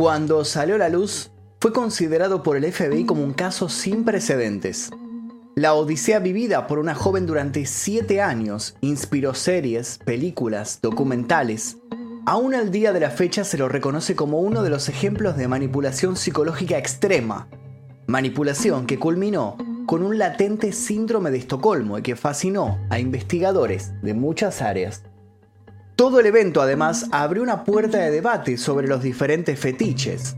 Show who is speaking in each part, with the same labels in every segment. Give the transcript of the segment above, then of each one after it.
Speaker 1: Cuando salió a la luz, fue considerado por el FBI como un caso sin precedentes. La odisea vivida por una joven durante siete años inspiró series, películas, documentales. Aún al día de la fecha se lo reconoce como uno de los ejemplos de manipulación psicológica extrema. Manipulación que culminó con un latente síndrome de Estocolmo y que fascinó a investigadores de muchas áreas. Todo el evento además abrió una puerta de debate sobre los diferentes fetiches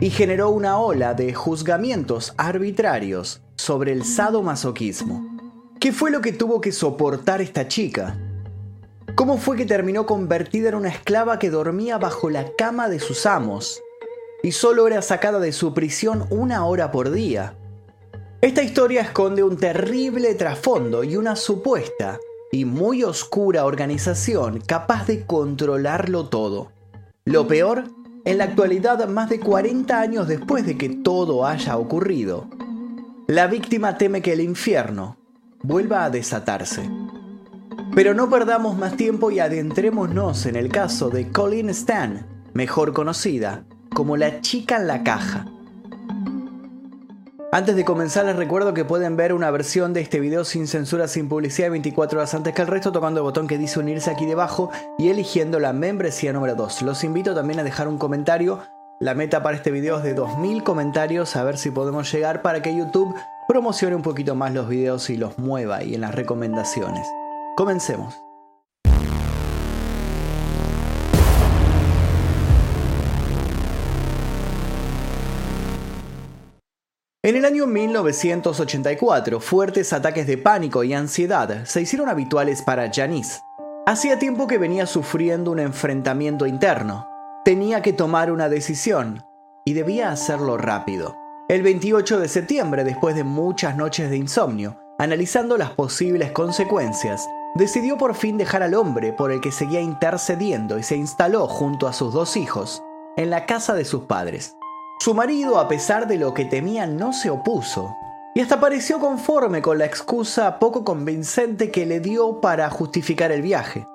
Speaker 1: y generó una ola de juzgamientos arbitrarios sobre el sadomasoquismo. ¿Qué fue lo que tuvo que soportar esta chica? ¿Cómo fue que terminó convertida en una esclava que dormía bajo la cama de sus amos y solo era sacada de su prisión una hora por día? Esta historia esconde un terrible trasfondo y una supuesta y muy oscura organización capaz de controlarlo todo. Lo peor, en la actualidad, más de 40 años después de que todo haya ocurrido, la víctima teme que el infierno vuelva a desatarse. Pero no perdamos más tiempo y adentrémonos en el caso de Colleen Stan, mejor conocida como la chica en la caja. Antes de comenzar les recuerdo que pueden ver una versión de este video sin censura, sin publicidad 24 horas antes que el resto tocando el botón que dice unirse aquí debajo y eligiendo la membresía número 2. Los invito también a dejar un comentario la meta para este video es de 2000 comentarios, a ver si podemos llegar para que YouTube promocione un poquito más los videos y los mueva y en las recomendaciones. Comencemos. En el año 1984, fuertes ataques de pánico y ansiedad se hicieron habituales para Janice. Hacía tiempo que venía sufriendo un enfrentamiento interno, tenía que tomar una decisión y debía hacerlo rápido. El 28 de septiembre, después de muchas noches de insomnio, analizando las posibles consecuencias, decidió por fin dejar al hombre por el que seguía intercediendo y se instaló junto a sus dos hijos en la casa de sus padres. Su marido, a pesar de lo que temía, no se opuso y hasta pareció conforme con la excusa poco convincente que le dio para justificar el viaje.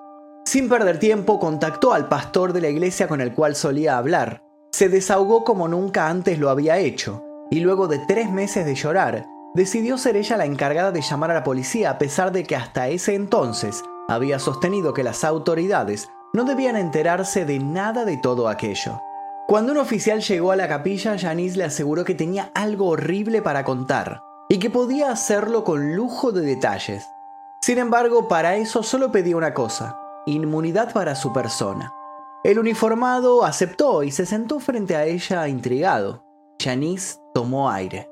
Speaker 1: Sin perder tiempo, contactó al pastor de la iglesia con el cual solía hablar. Se desahogó como nunca antes lo había hecho, y luego de tres meses de llorar, decidió ser ella la encargada de llamar a la policía a pesar de que hasta ese entonces había sostenido que las autoridades no debían enterarse de nada de todo aquello. Cuando un oficial llegó a la capilla, Janice le aseguró que tenía algo horrible para contar y que podía hacerlo con lujo de detalles. Sin embargo, para eso solo pedía una cosa, inmunidad para su persona. El uniformado aceptó y se sentó frente a ella intrigado. Janice tomó aire.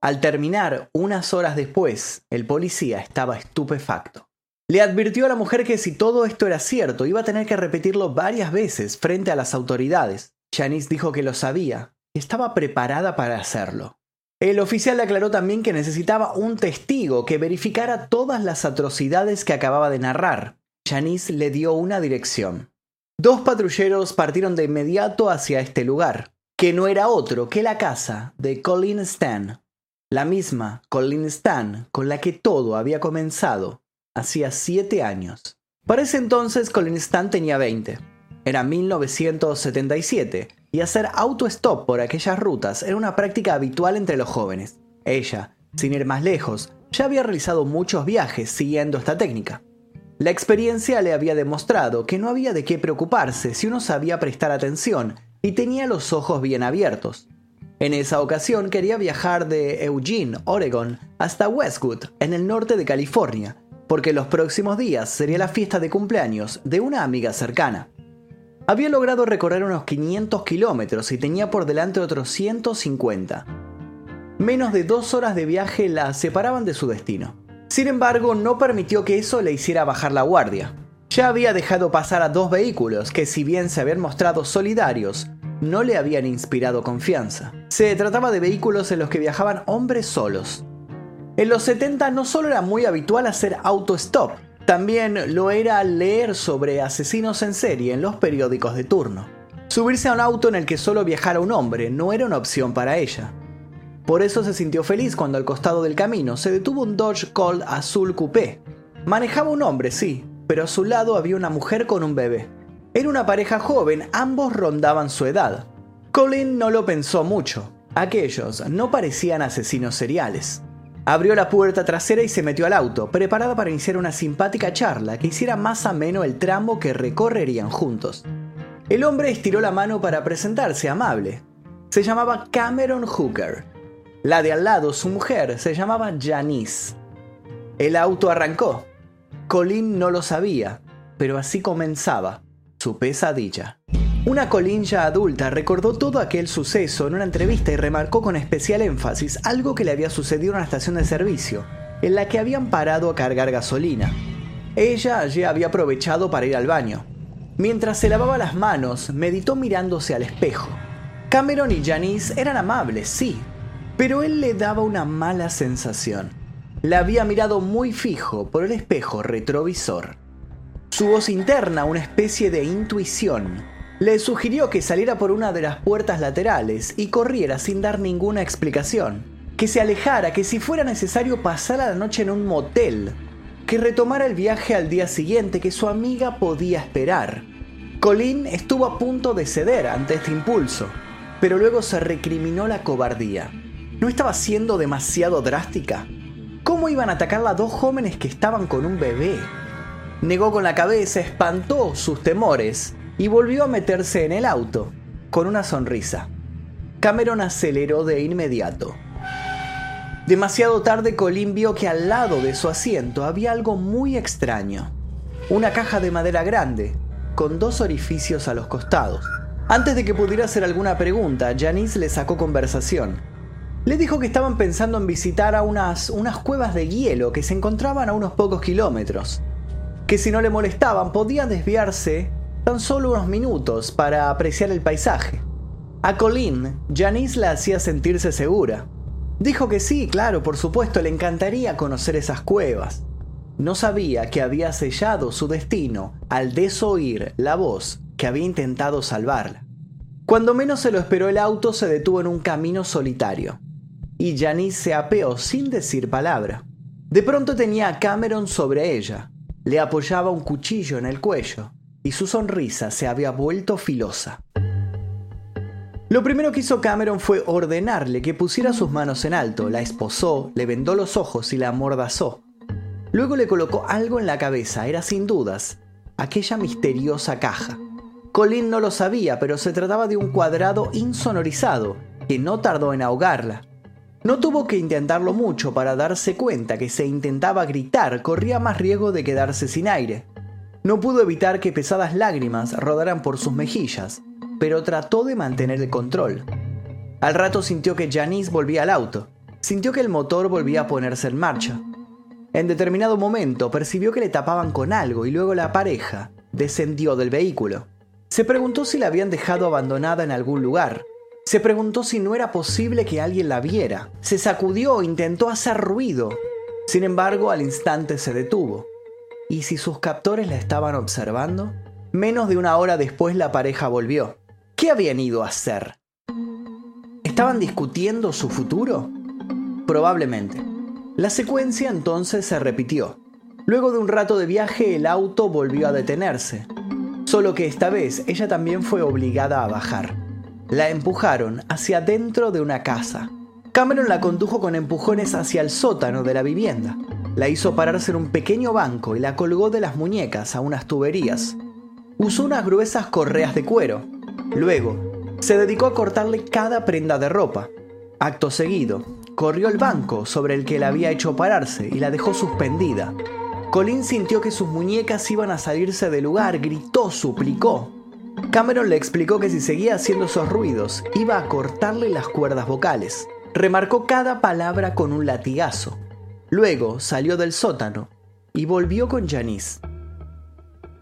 Speaker 1: Al terminar, unas horas después, el policía estaba estupefacto. Le advirtió a la mujer que si todo esto era cierto, iba a tener que repetirlo varias veces frente a las autoridades. Janice dijo que lo sabía y estaba preparada para hacerlo. El oficial aclaró también que necesitaba un testigo que verificara todas las atrocidades que acababa de narrar. Janice le dio una dirección. Dos patrulleros partieron de inmediato hacia este lugar, que no era otro que la casa de Colleen Stan, la misma Colleen Stan con la que todo había comenzado hacía siete años. Para ese entonces Colleen Stan tenía 20. Era 1977 y hacer auto-stop por aquellas rutas era una práctica habitual entre los jóvenes. Ella, sin ir más lejos, ya había realizado muchos viajes siguiendo esta técnica. La experiencia le había demostrado que no había de qué preocuparse si uno sabía prestar atención y tenía los ojos bien abiertos. En esa ocasión quería viajar de Eugene, Oregon, hasta Westwood, en el norte de California, porque los próximos días sería la fiesta de cumpleaños de una amiga cercana. Había logrado recorrer unos 500 kilómetros y tenía por delante otros 150. Menos de dos horas de viaje la separaban de su destino. Sin embargo, no permitió que eso le hiciera bajar la guardia. Ya había dejado pasar a dos vehículos que si bien se habían mostrado solidarios, no le habían inspirado confianza. Se trataba de vehículos en los que viajaban hombres solos. En los 70 no solo era muy habitual hacer auto-stop, también lo era leer sobre asesinos en serie en los periódicos de turno. Subirse a un auto en el que solo viajara un hombre no era una opción para ella. Por eso se sintió feliz cuando al costado del camino se detuvo un Dodge Colt azul coupé. Manejaba un hombre, sí, pero a su lado había una mujer con un bebé. Era una pareja joven, ambos rondaban su edad. Colin no lo pensó mucho. Aquellos no parecían asesinos seriales. Abrió la puerta trasera y se metió al auto, preparada para iniciar una simpática charla que hiciera más ameno el tramo que recorrerían juntos. El hombre estiró la mano para presentarse amable. Se llamaba Cameron Hooker. La de al lado, su mujer, se llamaba Janice. El auto arrancó. Colin no lo sabía, pero así comenzaba su pesadilla. Una Colin ya adulta recordó todo aquel suceso en una entrevista y remarcó con especial énfasis algo que le había sucedido en una estación de servicio, en la que habían parado a cargar gasolina. Ella allí había aprovechado para ir al baño. Mientras se lavaba las manos, meditó mirándose al espejo. Cameron y Janice eran amables, sí, pero él le daba una mala sensación. La había mirado muy fijo por el espejo retrovisor. Su voz interna, una especie de intuición, le sugirió que saliera por una de las puertas laterales y corriera sin dar ninguna explicación. Que se alejara, que si fuera necesario pasara la noche en un motel. Que retomara el viaje al día siguiente, que su amiga podía esperar. Colin estuvo a punto de ceder ante este impulso, pero luego se recriminó la cobardía. ¿No estaba siendo demasiado drástica? ¿Cómo iban a atacar a dos jóvenes que estaban con un bebé? Negó con la cabeza, espantó sus temores y volvió a meterse en el auto, con una sonrisa. Cameron aceleró de inmediato. Demasiado tarde Colin vio que al lado de su asiento había algo muy extraño. Una caja de madera grande, con dos orificios a los costados. Antes de que pudiera hacer alguna pregunta, Janice le sacó conversación. Le dijo que estaban pensando en visitar a unas, unas cuevas de hielo que se encontraban a unos pocos kilómetros. Que si no le molestaban podían desviarse tan solo unos minutos para apreciar el paisaje. A Colin, Janice la hacía sentirse segura. Dijo que sí, claro, por supuesto, le encantaría conocer esas cuevas. No sabía que había sellado su destino al desoír la voz que había intentado salvarla. Cuando menos se lo esperó el auto se detuvo en un camino solitario, y Janice se apeó sin decir palabra. De pronto tenía a Cameron sobre ella, le apoyaba un cuchillo en el cuello, y su sonrisa se había vuelto filosa. Lo primero que hizo Cameron fue ordenarle que pusiera sus manos en alto, la esposó, le vendó los ojos y la amordazó. Luego le colocó algo en la cabeza, era sin dudas aquella misteriosa caja. Colin no lo sabía, pero se trataba de un cuadrado insonorizado, que no tardó en ahogarla. No tuvo que intentarlo mucho para darse cuenta que si intentaba gritar corría más riesgo de quedarse sin aire. No pudo evitar que pesadas lágrimas rodaran por sus mejillas, pero trató de mantener el control. Al rato sintió que Janice volvía al auto, sintió que el motor volvía a ponerse en marcha. En determinado momento percibió que le tapaban con algo y luego la pareja descendió del vehículo. Se preguntó si la habían dejado abandonada en algún lugar. Se preguntó si no era posible que alguien la viera. Se sacudió, intentó hacer ruido. Sin embargo, al instante se detuvo. ¿Y si sus captores la estaban observando? Menos de una hora después la pareja volvió. ¿Qué habían ido a hacer? ¿Estaban discutiendo su futuro? Probablemente. La secuencia entonces se repitió. Luego de un rato de viaje el auto volvió a detenerse. Solo que esta vez ella también fue obligada a bajar. La empujaron hacia dentro de una casa. Cameron la condujo con empujones hacia el sótano de la vivienda. La hizo pararse en un pequeño banco y la colgó de las muñecas a unas tuberías. Usó unas gruesas correas de cuero. Luego, se dedicó a cortarle cada prenda de ropa. Acto seguido, corrió el banco sobre el que la había hecho pararse y la dejó suspendida. Colin sintió que sus muñecas iban a salirse del lugar, gritó, suplicó. Cameron le explicó que si seguía haciendo esos ruidos, iba a cortarle las cuerdas vocales. Remarcó cada palabra con un latigazo. Luego salió del sótano y volvió con Janice.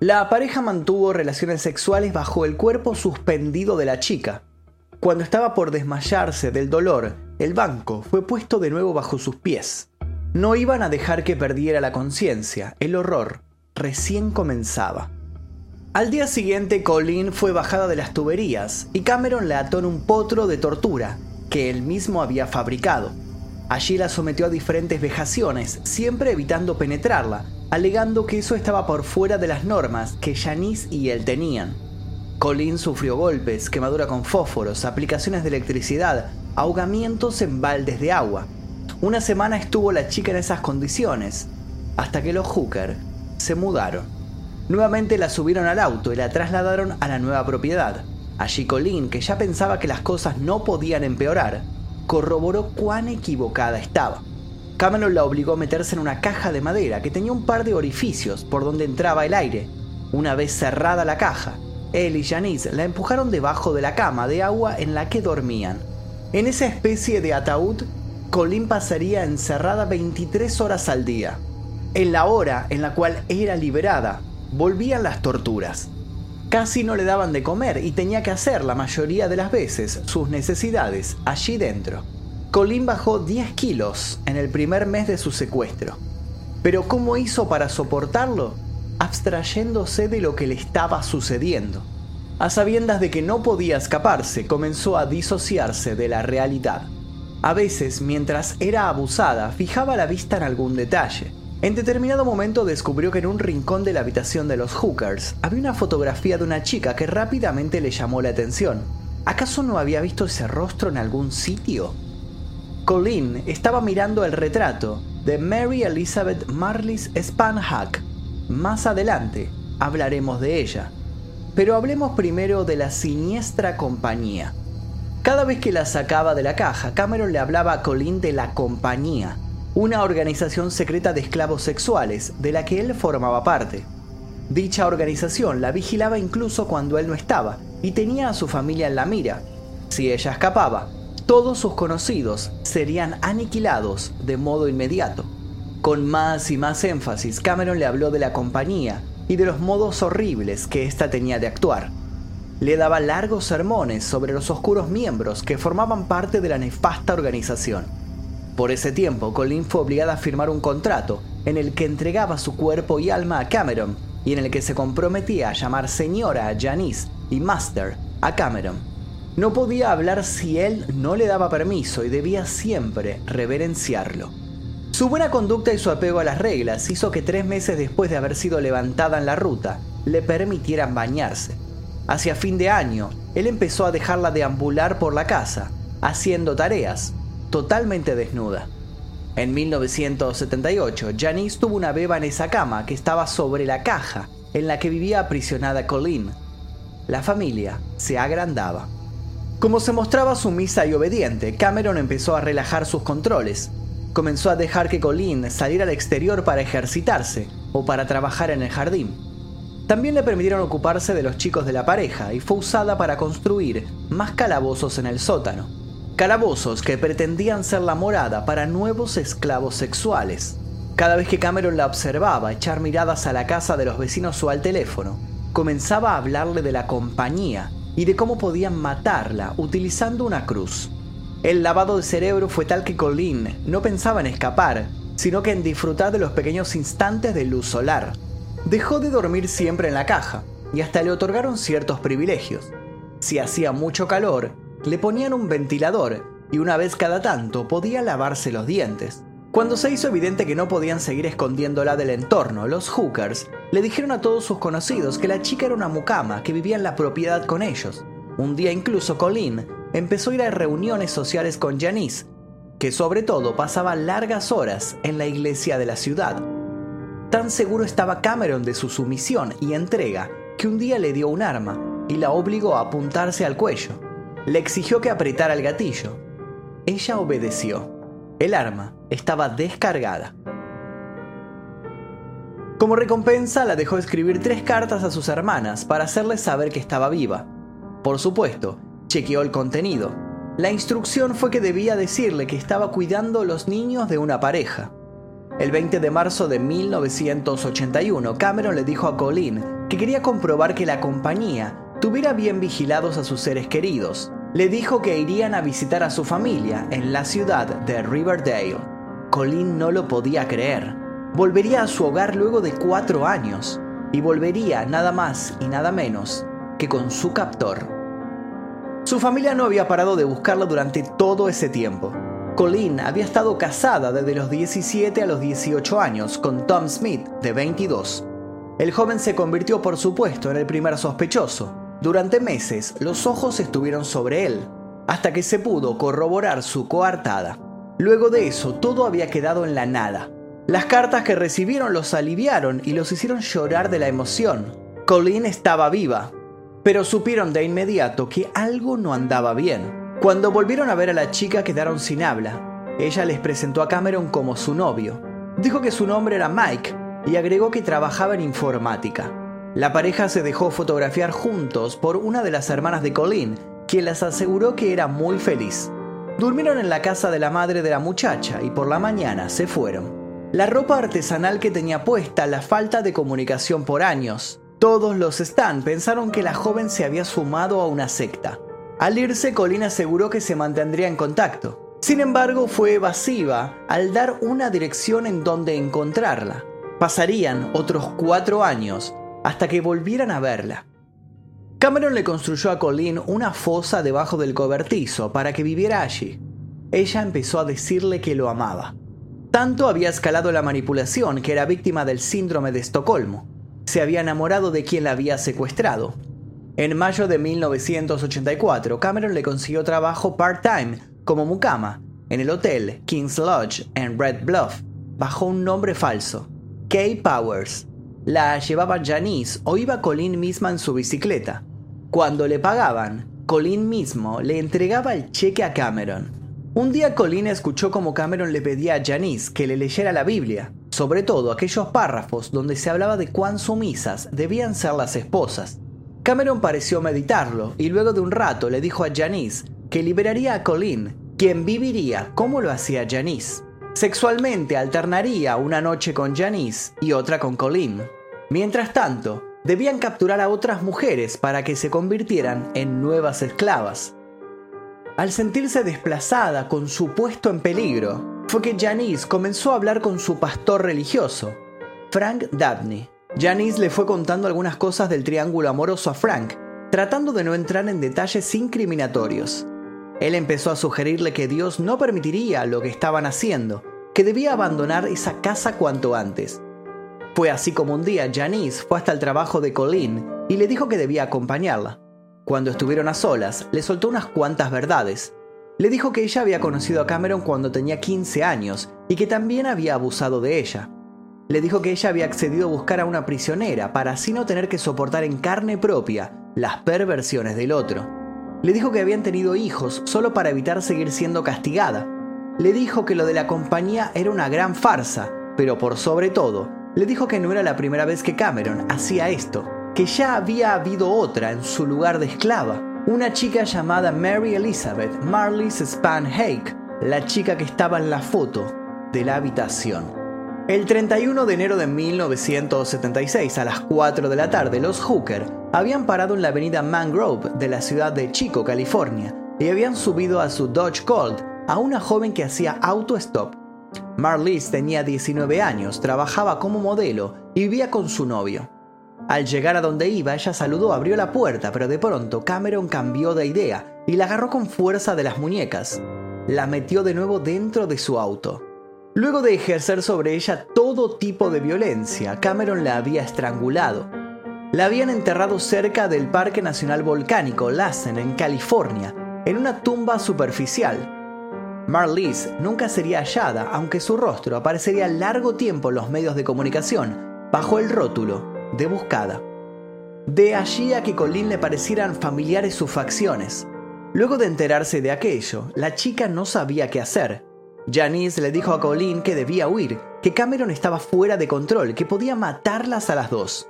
Speaker 1: La pareja mantuvo relaciones sexuales bajo el cuerpo suspendido de la chica. Cuando estaba por desmayarse del dolor, el banco fue puesto de nuevo bajo sus pies. No iban a dejar que perdiera la conciencia, el horror recién comenzaba. Al día siguiente, Colin fue bajada de las tuberías y Cameron la ató en un potro de tortura que él mismo había fabricado. Allí la sometió a diferentes vejaciones, siempre evitando penetrarla, alegando que eso estaba por fuera de las normas que Janice y él tenían. Colin sufrió golpes, quemadura con fósforos, aplicaciones de electricidad, ahogamientos en baldes de agua. Una semana estuvo la chica en esas condiciones, hasta que los Hooker se mudaron. Nuevamente la subieron al auto y la trasladaron a la nueva propiedad. Allí Colin, que ya pensaba que las cosas no podían empeorar, corroboró cuán equivocada estaba. Cameron la obligó a meterse en una caja de madera que tenía un par de orificios por donde entraba el aire. Una vez cerrada la caja, él y Janice la empujaron debajo de la cama de agua en la que dormían. En esa especie de ataúd, Colin pasaría encerrada 23 horas al día. En la hora en la cual era liberada, volvían las torturas. Casi no le daban de comer y tenía que hacer la mayoría de las veces sus necesidades allí dentro. Colin bajó 10 kilos en el primer mes de su secuestro. Pero ¿cómo hizo para soportarlo? abstrayéndose de lo que le estaba sucediendo. A sabiendas de que no podía escaparse, comenzó a disociarse de la realidad. A veces, mientras era abusada, fijaba la vista en algún detalle. En determinado momento descubrió que en un rincón de la habitación de los Hookers había una fotografía de una chica que rápidamente le llamó la atención. ¿Acaso no había visto ese rostro en algún sitio? Colleen estaba mirando el retrato de Mary Elizabeth Marlis Spanhack, más adelante hablaremos de ella. Pero hablemos primero de la siniestra compañía. Cada vez que la sacaba de la caja, Cameron le hablaba a Colin de la compañía, una organización secreta de esclavos sexuales de la que él formaba parte. Dicha organización la vigilaba incluso cuando él no estaba y tenía a su familia en la mira. Si ella escapaba, todos sus conocidos serían aniquilados de modo inmediato. Con más y más énfasis, Cameron le habló de la compañía y de los modos horribles que ésta tenía de actuar. Le daba largos sermones sobre los oscuros miembros que formaban parte de la nefasta organización. Por ese tiempo, Colin fue obligada a firmar un contrato en el que entregaba su cuerpo y alma a Cameron y en el que se comprometía a llamar señora a Janice y master a Cameron. No podía hablar si él no le daba permiso y debía siempre reverenciarlo. Su buena conducta y su apego a las reglas hizo que tres meses después de haber sido levantada en la ruta, le permitieran bañarse. Hacia fin de año, él empezó a dejarla deambular por la casa, haciendo tareas, totalmente desnuda. En 1978, Janice tuvo una beba en esa cama que estaba sobre la caja en la que vivía aprisionada Colleen. La familia se agrandaba. Como se mostraba sumisa y obediente, Cameron empezó a relajar sus controles comenzó a dejar que Colin saliera al exterior para ejercitarse o para trabajar en el jardín. También le permitieron ocuparse de los chicos de la pareja y fue usada para construir más calabozos en el sótano. Calabozos que pretendían ser la morada para nuevos esclavos sexuales. Cada vez que Cameron la observaba echar miradas a la casa de los vecinos o al teléfono, comenzaba a hablarle de la compañía y de cómo podían matarla utilizando una cruz. El lavado de cerebro fue tal que Colin no pensaba en escapar, sino que en disfrutar de los pequeños instantes de luz solar. Dejó de dormir siempre en la caja y hasta le otorgaron ciertos privilegios. Si hacía mucho calor, le ponían un ventilador y una vez cada tanto podía lavarse los dientes. Cuando se hizo evidente que no podían seguir escondiéndola del entorno, los hookers le dijeron a todos sus conocidos que la chica era una mucama que vivía en la propiedad con ellos. Un día incluso Colin empezó a ir a reuniones sociales con Janice, que sobre todo pasaba largas horas en la iglesia de la ciudad. Tan seguro estaba Cameron de su sumisión y entrega que un día le dio un arma y la obligó a apuntarse al cuello. Le exigió que apretara el gatillo. Ella obedeció. El arma estaba descargada. Como recompensa, la dejó escribir tres cartas a sus hermanas para hacerles saber que estaba viva. Por supuesto, chequeó el contenido. La instrucción fue que debía decirle que estaba cuidando los niños de una pareja. El 20 de marzo de 1981, Cameron le dijo a Colin que quería comprobar que la compañía tuviera bien vigilados a sus seres queridos. Le dijo que irían a visitar a su familia en la ciudad de Riverdale. Colin no lo podía creer. Volvería a su hogar luego de cuatro años y volvería nada más y nada menos que con su captor. Su familia no había parado de buscarla durante todo ese tiempo. Colleen había estado casada desde los 17 a los 18 años con Tom Smith, de 22. El joven se convirtió, por supuesto, en el primer sospechoso, Durante meses los ojos estuvieron sobre él, hasta que se pudo corroborar su coartada. Luego de eso, todo había quedado en la nada. Las cartas que recibieron los aliviaron y los hicieron llorar de la emoción. Colleen estaba viva, pero supieron de inmediato que algo no andaba bien. Cuando volvieron a ver a la chica quedaron sin habla. Ella les presentó a Cameron como su novio. Dijo que su nombre era Mike y agregó que trabajaba en informática. La pareja se dejó fotografiar juntos por una de las hermanas de Colleen, quien les aseguró que era muy feliz. Durmieron en la casa de la madre de la muchacha y por la mañana se fueron. La ropa artesanal que tenía puesta, la falta de comunicación por años. Todos los Stan pensaron que la joven se había sumado a una secta. Al irse, Colleen aseguró que se mantendría en contacto. Sin embargo, fue evasiva al dar una dirección en donde encontrarla. Pasarían otros cuatro años hasta que volvieran a verla. Cameron le construyó a Colleen una fosa debajo del cobertizo para que viviera allí. Ella empezó a decirle que lo amaba. Tanto había escalado la manipulación que era víctima del síndrome de Estocolmo. Se había enamorado de quien la había secuestrado. En mayo de 1984, Cameron le consiguió trabajo part-time como mucama en el hotel King's Lodge en Red Bluff, bajo un nombre falso, Kay Powers. La llevaba Janice o iba Colleen misma en su bicicleta. Cuando le pagaban, Colleen mismo le entregaba el cheque a Cameron. Un día Colleen escuchó como Cameron le pedía a Janice que le leyera la Biblia, sobre todo aquellos párrafos donde se hablaba de cuán sumisas debían ser las esposas. Cameron pareció meditarlo y luego de un rato le dijo a Janice que liberaría a Colleen, quien viviría como lo hacía Janice. Sexualmente alternaría una noche con Janice y otra con Colleen. Mientras tanto, debían capturar a otras mujeres para que se convirtieran en nuevas esclavas. Al sentirse desplazada con su puesto en peligro, fue que Janice comenzó a hablar con su pastor religioso, Frank Dabney. Janice le fue contando algunas cosas del triángulo amoroso a Frank, tratando de no entrar en detalles incriminatorios. Él empezó a sugerirle que Dios no permitiría lo que estaban haciendo, que debía abandonar esa casa cuanto antes. Fue así como un día Janice fue hasta el trabajo de Colleen y le dijo que debía acompañarla. Cuando estuvieron a solas, le soltó unas cuantas verdades. Le dijo que ella había conocido a Cameron cuando tenía 15 años y que también había abusado de ella. Le dijo que ella había accedido a buscar a una prisionera para así no tener que soportar en carne propia las perversiones del otro. Le dijo que habían tenido hijos solo para evitar seguir siendo castigada. Le dijo que lo de la compañía era una gran farsa, pero por sobre todo, le dijo que no era la primera vez que Cameron hacía esto, que ya había habido otra en su lugar de esclava, una chica llamada Mary Elizabeth Marlies Span Hake, la chica que estaba en la foto de la habitación. El 31 de enero de 1976 a las 4 de la tarde, los Hooker habían parado en la avenida Mangrove de la ciudad de Chico, California, y habían subido a su Dodge Colt a una joven que hacía auto-stop Marlies tenía 19 años, trabajaba como modelo y vivía con su novio. Al llegar a donde iba, ella saludó, abrió la puerta, pero de pronto Cameron cambió de idea y la agarró con fuerza de las muñecas. La metió de nuevo dentro de su auto. Luego de ejercer sobre ella todo tipo de violencia, Cameron la había estrangulado. La habían enterrado cerca del Parque Nacional Volcánico Lassen, en California, en una tumba superficial, Marlies nunca sería hallada, aunque su rostro aparecería largo tiempo en los medios de comunicación, bajo el rótulo de buscada. De allí a que Colleen le parecieran familiares sus facciones. Luego de enterarse de aquello, la chica no sabía qué hacer. Janice le dijo a Colleen que debía huir, que Cameron estaba fuera de control, que podía matarlas a las dos.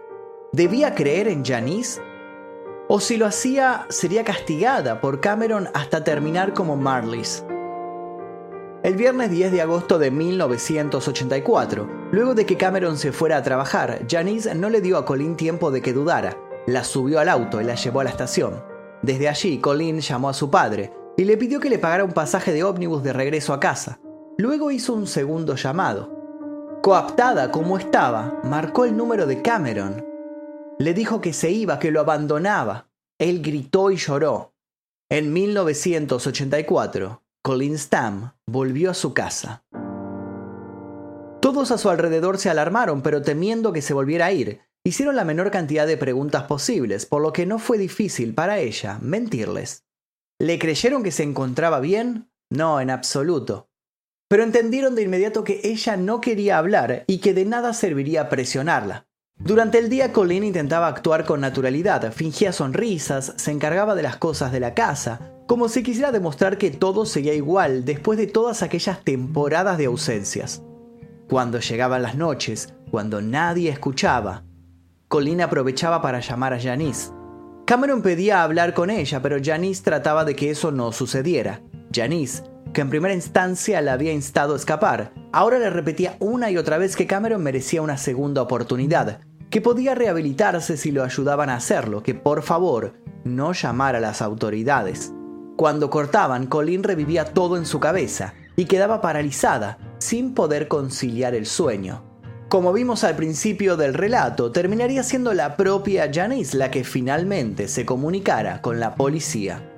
Speaker 1: ¿Debía creer en Janice? O si lo hacía, sería castigada por Cameron hasta terminar como Marlies. El viernes 10 de agosto de 1984, luego de que Cameron se fuera a trabajar, Janice no le dio a Colleen tiempo de que dudara. La subió al auto y la llevó a la estación. Desde allí, Colleen llamó a su padre y le pidió que le pagara un pasaje de ómnibus de regreso a casa. Luego hizo un segundo llamado. Coaptada como estaba, marcó el número de Cameron. Le dijo que se iba, que lo abandonaba. Él gritó y lloró. En 1984, Colin Stam volvió a su casa. Todos a su alrededor se alarmaron, pero temiendo que se volviera a ir, hicieron la menor cantidad de preguntas posibles, por lo que no fue difícil para ella mentirles. ¿Le creyeron que se encontraba bien? No, en absoluto. Pero entendieron de inmediato que ella no quería hablar y que de nada serviría presionarla. Durante el día Colleen intentaba actuar con naturalidad, fingía sonrisas, se encargaba de las cosas de la casa, como si quisiera demostrar que todo seguía igual después de todas aquellas temporadas de ausencias. Cuando llegaban las noches, cuando nadie escuchaba, Colleen aprovechaba para llamar a Janice. Cameron pedía hablar con ella, pero Janice trataba de que eso no sucediera. Janice, que en primera instancia la había instado a escapar, ahora le repetía una y otra vez que Cameron merecía una segunda oportunidad, que podía rehabilitarse si lo ayudaban a hacerlo, que por favor no llamara a las autoridades. Cuando cortaban, Colleen revivía todo en su cabeza y quedaba paralizada, sin poder conciliar el sueño. Como vimos al principio del relato, terminaría siendo la propia Janice la que finalmente se comunicara con la policía.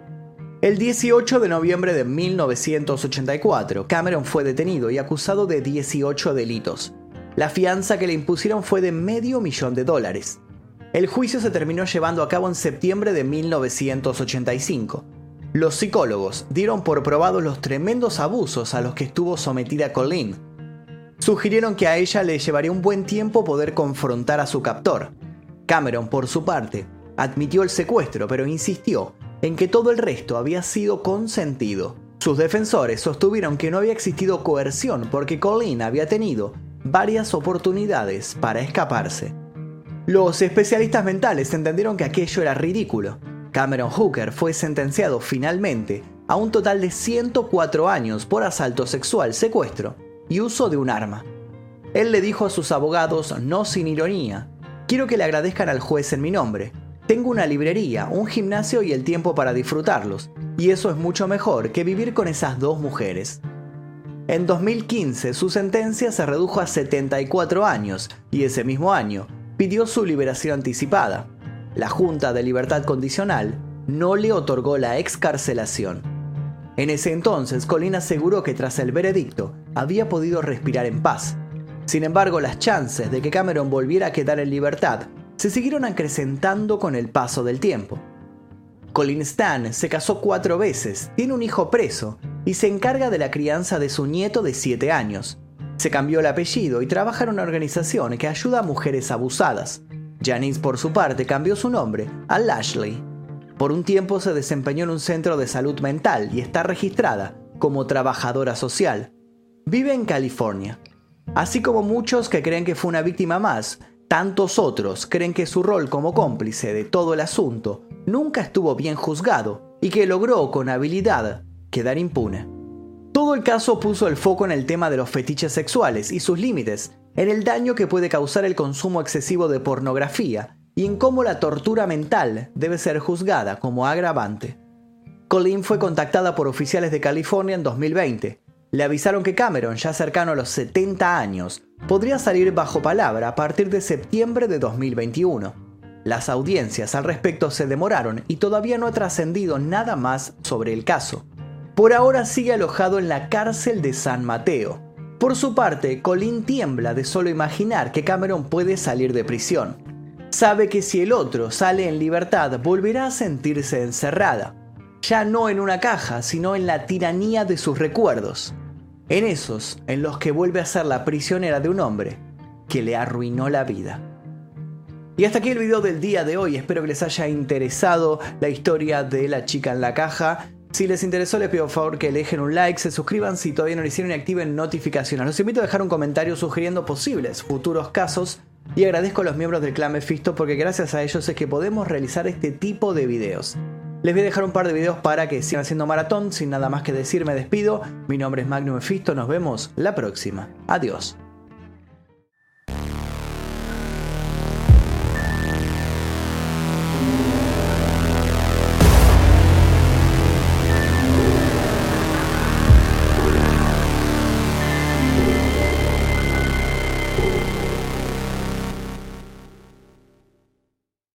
Speaker 1: El 18 de noviembre de 1984, Cameron fue detenido y acusado de 18 delitos. La fianza que le impusieron fue de medio millón de dólares. El juicio se terminó llevando a cabo en septiembre de 1985. Los psicólogos dieron por probados los tremendos abusos a los que estuvo sometida Colleen. Sugirieron que a ella le llevaría un buen tiempo poder confrontar a su captor. Cameron, por su parte, admitió el secuestro, pero insistió en que todo el resto había sido consentido. Sus defensores sostuvieron que no había existido coerción porque Colleen había tenido varias oportunidades para escaparse. Los especialistas mentales entendieron que aquello era ridículo. Cameron Hooker fue sentenciado finalmente a un total de 104 años por asalto sexual, secuestro y uso de un arma. Él le dijo a sus abogados, no sin ironía, quiero que le agradezcan al juez en mi nombre. Tengo una librería, un gimnasio y el tiempo para disfrutarlos, y eso es mucho mejor que vivir con esas dos mujeres. En 2015 su sentencia se redujo a 74 años y ese mismo año pidió su liberación anticipada. La Junta de Libertad Condicional no le otorgó la excarcelación. En ese entonces, Colin aseguró que tras el veredicto había podido respirar en paz. Sin embargo, las chances de que Cameron volviera a quedar en libertad se siguieron acrecentando con el paso del tiempo. Colin Stan se casó cuatro veces, tiene un hijo preso y se encarga de la crianza de su nieto de 7 años. Se cambió el apellido y trabaja en una organización que ayuda a mujeres abusadas. Janice, por su parte, cambió su nombre a Lashley. Por un tiempo se desempeñó en un centro de salud mental y está registrada como trabajadora social. Vive en California. Así como muchos que creen que fue una víctima más, tantos otros creen que su rol como cómplice de todo el asunto nunca estuvo bien juzgado y que logró con habilidad quedar impune. Todo el caso puso el foco en el tema de los fetiches sexuales y sus límites, en el daño que puede causar el consumo excesivo de pornografía y en cómo la tortura mental debe ser juzgada como agravante. Colleen fue contactada por oficiales de California en 2020. Le avisaron que Cameron, ya cercano a los 70 años, podría salir bajo palabra a partir de septiembre de 2021. Las audiencias al respecto se demoraron y todavía no ha trascendido nada más sobre el caso por ahora sigue alojado en la cárcel de San Mateo. Por su parte, Colin tiembla de solo imaginar que Cameron puede salir de prisión. Sabe que si el otro sale en libertad, volverá a sentirse encerrada, ya no en una caja, sino en la tiranía de sus recuerdos, en esos en los que vuelve a ser la prisionera de un hombre que le arruinó la vida. Y hasta aquí el video del día de hoy, espero que les haya interesado la historia de la chica en la caja. Si les interesó, les pido por favor que le dejen un like, se suscriban si todavía no lo hicieron y activen notificaciones. Los invito a dejar un comentario sugiriendo posibles futuros casos y agradezco a los miembros del clan Mephisto porque gracias a ellos es que podemos realizar este tipo de videos. Les voy a dejar un par de videos para que sigan haciendo maratón. Sin nada más que decir, me despido. Mi nombre es Magnum Mephisto. Nos vemos la próxima. Adiós.